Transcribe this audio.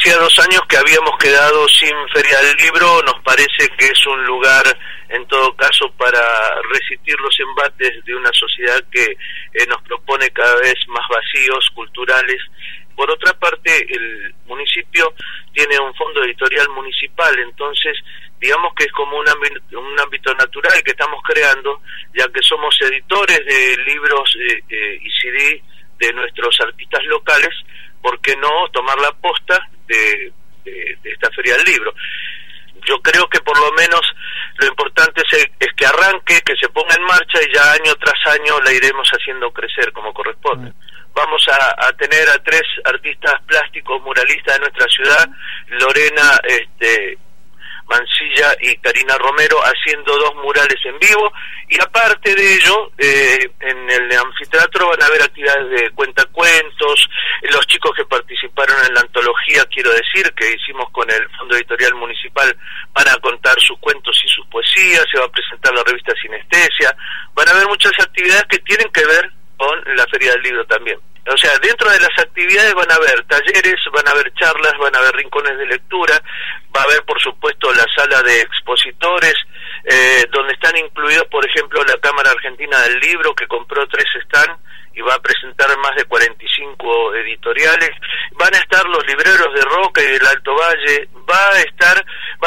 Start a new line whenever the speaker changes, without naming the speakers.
hacía dos años que habíamos quedado sin Feria del Libro, nos parece que es un lugar, en todo caso, para resistir los embates de una sociedad que eh, nos propone cada vez más vacíos culturales. Por otra parte, el municipio tiene un fondo editorial municipal, entonces digamos que es como un ámbito, un ámbito natural que estamos creando, ya que somos editores de libros eh, eh, y CD de nuestros artistas locales, ¿por qué no tomar la posta de, esta feria del libro? Yo creo que por lo menos lo importante es, que arranque, que se ponga en marcha y ya año tras año la iremos haciendo crecer como corresponde. Mm. Vamos a, a, tener a tres artistas plásticos muralistas de nuestra ciudad, Lorena este, Mancilla y Karina Romero haciendo dos murales en vivo y aparte de ello eh, en el anfiteatro van a haber actividades de cuentacuentos los chicos que quiero decir que hicimos con el Fondo Editorial Municipal van a contar sus cuentos y sus poesías se va a presentar la revista Sinestesia van a haber muchas actividades que tienen que ver con la Feria del Libro también o sea, dentro de las actividades van a haber talleres, van a haber charlas, van a haber rincones de lectura, va a haber, por supuesto, la sala de expositores, eh, donde están incluidos, por ejemplo, la Cámara Argentina del Libro, que compró tres stands y va a presentar más de 45 editoriales. Van a estar los libreros de Roca y del Alto Valle, va a estar,